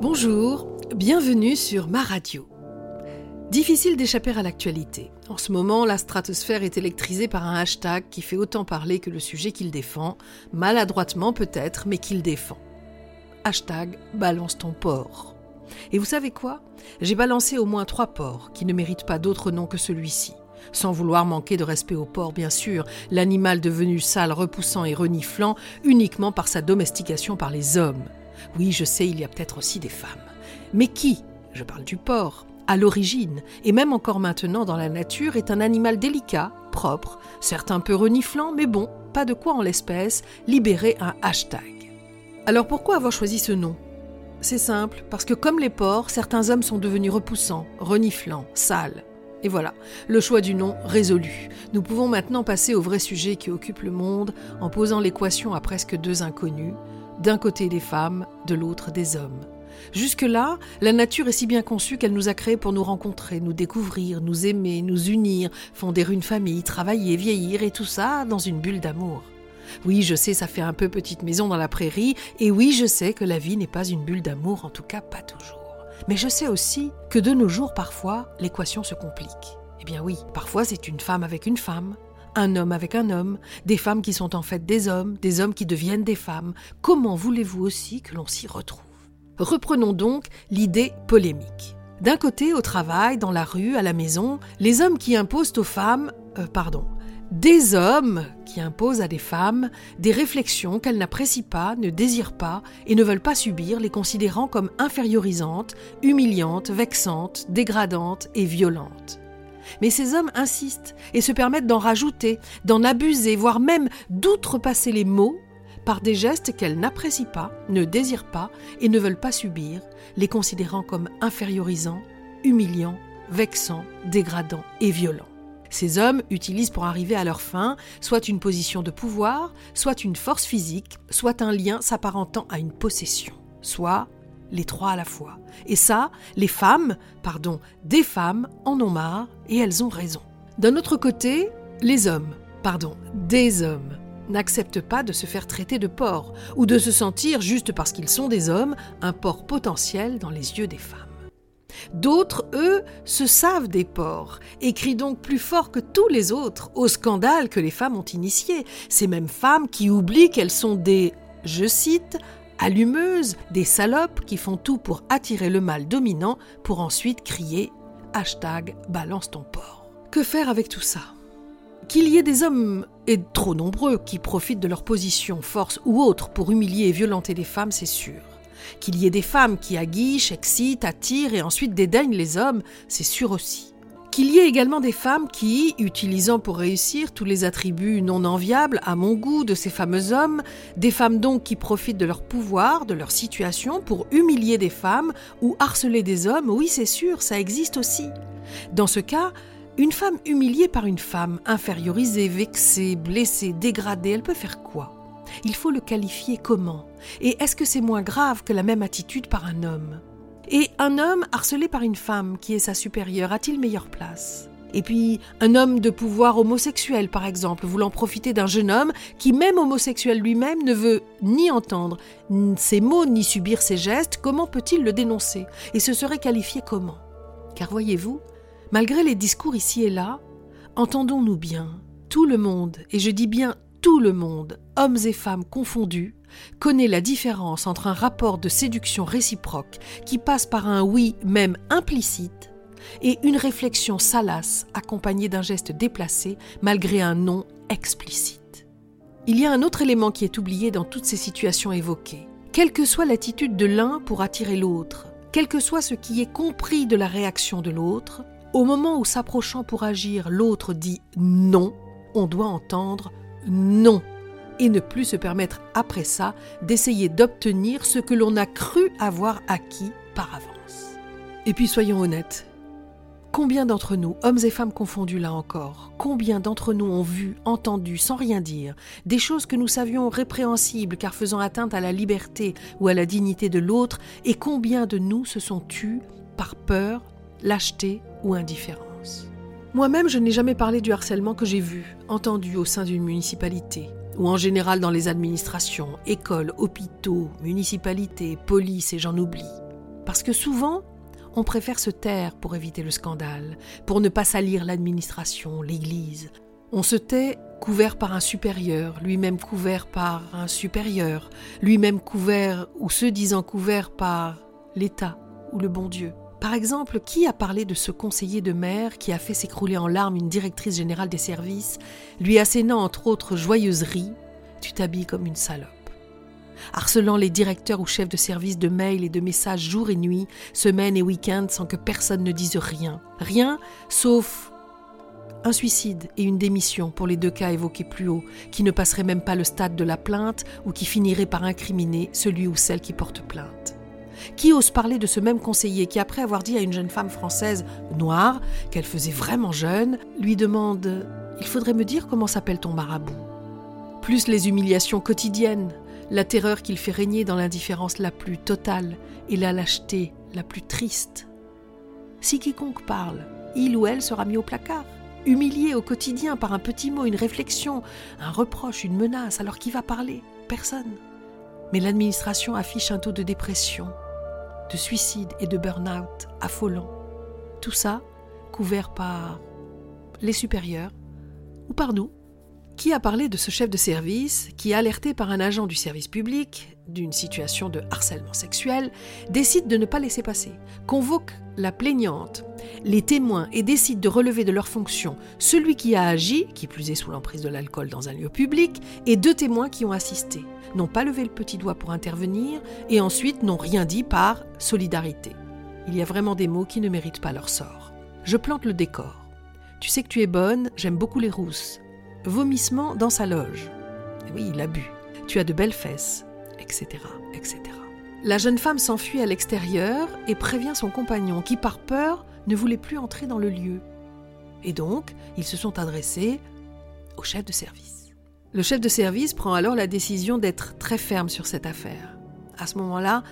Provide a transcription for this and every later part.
Bonjour, bienvenue sur ma radio. Difficile d'échapper à l'actualité. En ce moment, la stratosphère est électrisée par un hashtag qui fait autant parler que le sujet qu'il défend, maladroitement peut-être, mais qu'il défend. Hashtag balance ton porc. Et vous savez quoi? J'ai balancé au moins trois porcs qui ne méritent pas d'autre nom que celui-ci. Sans vouloir manquer de respect au porc, bien sûr, l'animal devenu sale, repoussant et reniflant uniquement par sa domestication par les hommes. Oui, je sais, il y a peut-être aussi des femmes. Mais qui, je parle du porc, à l'origine, et même encore maintenant dans la nature, est un animal délicat, propre, certes un peu reniflant, mais bon, pas de quoi en l'espèce libérer un hashtag. Alors pourquoi avoir choisi ce nom? C'est simple, parce que comme les porcs, certains hommes sont devenus repoussants, reniflants, sales. Et voilà, le choix du nom résolu. Nous pouvons maintenant passer au vrai sujet qui occupe le monde en posant l'équation à presque deux inconnus, d'un côté des femmes, de l'autre des hommes. Jusque-là, la nature est si bien conçue qu'elle nous a créés pour nous rencontrer, nous découvrir, nous aimer, nous unir, fonder une famille, travailler, vieillir et tout ça dans une bulle d'amour. Oui, je sais, ça fait un peu petite maison dans la prairie, et oui, je sais que la vie n'est pas une bulle d'amour, en tout cas pas toujours. Mais je sais aussi que de nos jours, parfois, l'équation se complique. Eh bien oui, parfois c'est une femme avec une femme, un homme avec un homme, des femmes qui sont en fait des hommes, des hommes qui deviennent des femmes. Comment voulez-vous aussi que l'on s'y retrouve? Reprenons donc l'idée polémique. D'un côté, au travail, dans la rue, à la maison, les hommes qui imposent aux femmes, euh, pardon, des hommes qui imposent à des femmes des réflexions qu'elles n'apprécient pas, ne désirent pas et ne veulent pas subir, les considérant comme infériorisantes, humiliantes, vexantes, dégradantes et violentes. Mais ces hommes insistent et se permettent d'en rajouter, d'en abuser, voire même d'outrepasser les mots par des gestes qu'elles n'apprécient pas, ne désirent pas et ne veulent pas subir, les considérant comme infériorisants, humiliants, vexants, dégradants et violents. Ces hommes utilisent pour arriver à leur fin soit une position de pouvoir, soit une force physique, soit un lien s'apparentant à une possession, soit les trois à la fois. Et ça, les femmes, pardon, des femmes en ont marre et elles ont raison. D'un autre côté, les hommes, pardon, des hommes, n'acceptent pas de se faire traiter de porc ou de se sentir, juste parce qu'ils sont des hommes, un porc potentiel dans les yeux des femmes. D'autres, eux, se savent des porcs et crient donc plus fort que tous les autres au scandale que les femmes ont initié. Ces mêmes femmes qui oublient qu'elles sont des, je cite, allumeuses, des salopes qui font tout pour attirer le mâle dominant pour ensuite crier hashtag balance ton porc. Que faire avec tout ça? Qu'il y ait des hommes, et trop nombreux, qui profitent de leur position, force ou autre pour humilier et violenter les femmes, c'est sûr. Qu'il y ait des femmes qui aguichent, excitent, attirent et ensuite dédaignent les hommes, c'est sûr aussi. Qu'il y ait également des femmes qui, utilisant pour réussir tous les attributs non enviables à mon goût de ces fameux hommes, des femmes donc qui profitent de leur pouvoir, de leur situation pour humilier des femmes ou harceler des hommes, oui c'est sûr, ça existe aussi. Dans ce cas, une femme humiliée par une femme, infériorisée, vexée, blessée, dégradée, elle peut faire quoi? Il faut le qualifier comment? Et est-ce que c'est moins grave que la même attitude par un homme? Et un homme harcelé par une femme qui est sa supérieure a-t-il meilleure place? Et puis, un homme de pouvoir homosexuel, par exemple, voulant profiter d'un jeune homme qui, même homosexuel lui-même, ne veut ni entendre ses mots ni subir ses gestes, comment peut-il le dénoncer? Et se serait qualifié comment? Car voyez-vous, malgré les discours ici et là, entendons-nous bien, tout le monde, et je dis bien tout le monde, hommes et femmes confondus, connaît la différence entre un rapport de séduction réciproque qui passe par un oui même implicite et une réflexion salace accompagnée d'un geste déplacé malgré un non explicite. Il y a un autre élément qui est oublié dans toutes ces situations évoquées. Quelle que soit l'attitude de l'un pour attirer l'autre, quel que soit ce qui est compris de la réaction de l'autre, au moment où s'approchant pour agir, l'autre dit non, on doit entendre non et ne plus se permettre après ça d'essayer d'obtenir ce que l'on a cru avoir acquis par avance. Et puis soyons honnêtes, combien d'entre nous, hommes et femmes confondus là encore, combien d'entre nous ont vu, entendu, sans rien dire, des choses que nous savions répréhensibles car faisant atteinte à la liberté ou à la dignité de l'autre, et combien de nous se sont tus par peur, lâcheté ou indifférence? Moi-même, je n'ai jamais parlé du harcèlement que j'ai vu, entendu au sein d'une municipalité, ou en général dans les administrations, écoles, hôpitaux, municipalités, police et j'en oublie. Parce que souvent, on préfère se taire pour éviter le scandale, pour ne pas salir l'administration, l'Église. On se tait couvert par un supérieur, lui-même couvert par un supérieur, lui-même couvert ou se disant couvert par l'État ou le bon Dieu. Par exemple, qui a parlé de ce conseiller de maire qui a fait s'écrouler en larmes une directrice générale des services, lui assénant entre autres joyeuseries Tu t'habilles comme une salope harcelant les directeurs ou chefs de service de mails et de messages jour et nuit, semaine et week-end sans que personne ne dise rien. Rien, sauf un suicide et une démission pour les deux cas évoqués plus haut, qui ne passeraient même pas le stade de la plainte ou qui finiraient par incriminer celui ou celle qui porte plainte. Qui ose parler de ce même conseiller qui, après avoir dit à une jeune femme française noire qu'elle faisait vraiment jeune, lui demande Il faudrait me dire comment s'appelle ton marabout? Plus les humiliations quotidiennes, la terreur qu'il fait régner dans l'indifférence la plus totale et la lâcheté la plus triste. Si quiconque parle, il ou elle sera mis au placard, humilié au quotidien par un petit mot, une réflexion, un reproche, une menace, alors qui va parler? Personne. Mais l'administration affiche un taux de dépression, de suicide et de burn-out affolant. Tout ça couvert par les supérieurs ou par nous, qui a parlé de ce chef de service qui, alerté par un agent du service public d'une situation de harcèlement sexuel, décide de ne pas laisser passer, convoque la plaignante, les témoins et décide de relever de leurs fonctions celui qui a agi, qui plus est sous l'emprise de l'alcool dans un lieu public, et deux témoins qui ont assisté, n'ont pas levé le petit doigt pour intervenir et ensuite n'ont rien dit par solidarité. Il y a vraiment des mots qui ne méritent pas leur sort. Je plante le décor. Tu sais que tu es bonne, j'aime beaucoup les rousses vomissement dans sa loge. oui, il a bu. Tu as de belles fesses, etc., etc. La jeune femme s'enfuit à l'extérieur et prévient son compagnon qui, par peur, ne voulait plus entrer dans le lieu. Et donc, ils se sont adressés au chef de service. Le chef de service prend alors la décision d'être très ferme sur cette affaire. À ce moment-là,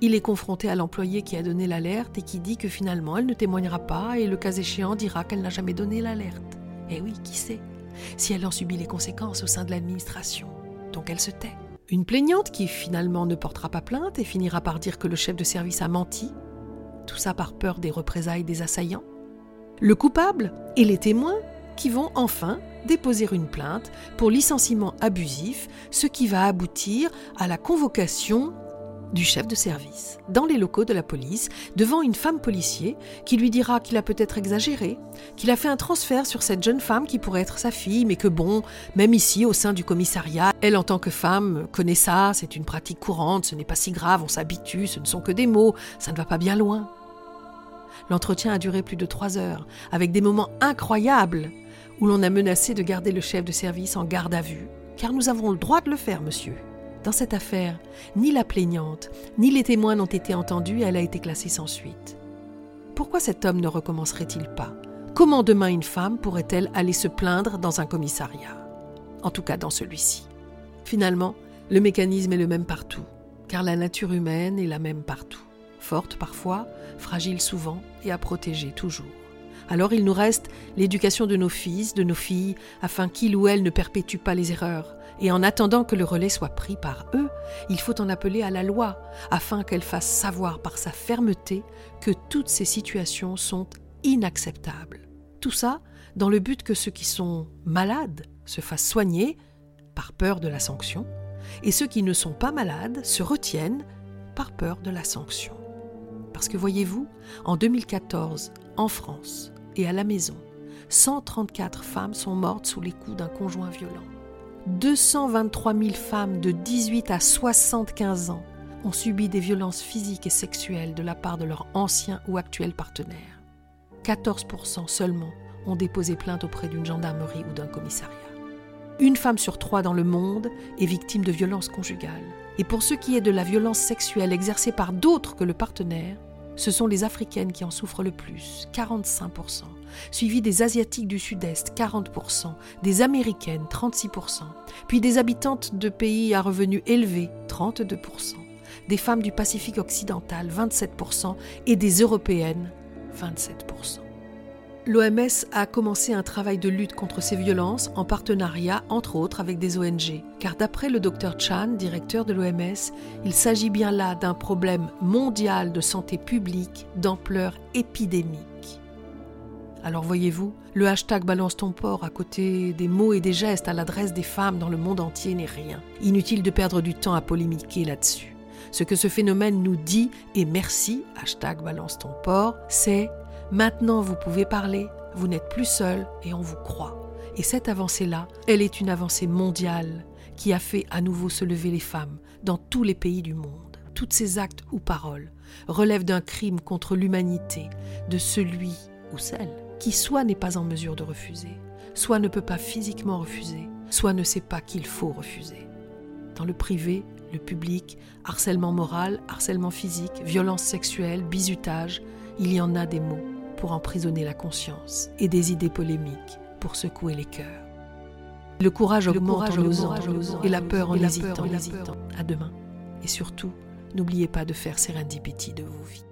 il est confronté à l'employé qui a donné l'alerte et qui dit que finalement elle ne témoignera pas et le cas échéant dira qu'elle n'a jamais donné l'alerte. Et oui, qui sait? Si elle en subit les conséquences au sein de l'administration. Donc elle se tait. Une plaignante qui finalement ne portera pas plainte et finira par dire que le chef de service a menti, tout ça par peur des représailles des assaillants. Le coupable et les témoins qui vont enfin déposer une plainte pour licenciement abusif, ce qui va aboutir à la convocation du chef de service, dans les locaux de la police, devant une femme policier qui lui dira qu'il a peut-être exagéré, qu'il a fait un transfert sur cette jeune femme qui pourrait être sa fille, mais que bon, même ici, au sein du commissariat, elle en tant que femme connaît ça, c'est une pratique courante, ce n'est pas si grave, on s'habitue, ce ne sont que des mots, ça ne va pas bien loin. L'entretien a duré plus de trois heures, avec des moments incroyables où l'on a menacé de garder le chef de service en garde à vue, car nous avons le droit de le faire, monsieur. Dans cette affaire, ni la plaignante, ni les témoins n'ont été entendus et elle a été classée sans suite. Pourquoi cet homme ne recommencerait-il pas? Comment demain une femme pourrait-elle aller se plaindre dans un commissariat? En tout cas dans celui-ci. Finalement, le mécanisme est le même partout, car la nature humaine est la même partout. Forte parfois, fragile souvent et à protéger toujours. Alors il nous reste l'éducation de nos fils, de nos filles, afin qu'ils ou elles ne perpétuent pas les erreurs, et en attendant que le relais soit pris par eux, il faut en appeler à la loi, afin qu'elle fasse savoir par sa fermeté que toutes ces situations sont inacceptables. Tout ça dans le but que ceux qui sont malades se fassent soigner par peur de la sanction, et ceux qui ne sont pas malades se retiennent par peur de la sanction. Parce que voyez-vous, en 2014, en France et à la maison, 134 femmes sont mortes sous les coups d'un conjoint violent. 223 000 femmes de 18 à 75 ans ont subi des violences physiques et sexuelles de la part de leur ancien ou actuel partenaire. 14% seulement ont déposé plainte auprès d'une gendarmerie ou d'un commissariat. Une femme sur trois dans le monde est victime de violences conjugales. Et pour ce qui est de la violence sexuelle exercée par d'autres que le partenaire, ce sont les Africaines qui en souffrent le plus, 45%, suivies des Asiatiques du Sud-Est, 40%, des Américaines, 36%, puis des habitantes de pays à revenus élevés, 32%, des femmes du Pacifique occidental, 27%, et des Européennes, 27%. l'OMS a commencé un travail de lutte contre ces violences en partenariat, entre autres, avec des ONG. Car d'après le Dr Chan, directeur de l'OMS, il s'agit bien là d'un problème mondial de santé publique d'ampleur épidémique. Alors voyez-vous, le hashtag balance ton port à côté des mots et des gestes à l'adresse des femmes dans le monde entier n'est rien. Inutile de perdre du temps à polémiquer là-dessus. Ce que ce phénomène nous dit, et merci, hashtag balance ton port, c'est maintenant vous pouvez parler, vous n'êtes plus seul et on vous croit. Et cette avancée-là, elle est une avancée mondiale qui a fait à nouveau se lever les femmes dans tous les pays du monde. Toutes ces actes ou paroles relèvent d'un crime contre l'humanité, de celui ou celle qui soit n'est pas en mesure de refuser, soit ne peut pas physiquement refuser, soit ne sait pas qu'il faut refuser. Dans le privé, le public, harcèlement moral, harcèlement physique, violence sexuelle, bizutage, il y en a des mots pour emprisonner la conscience et des idées polémiques pour secouer les cœurs. Le courage augmente en osant et la peur en hésitant. À demain. Et surtout, n'oubliez pas de faire serendipity de vos vies.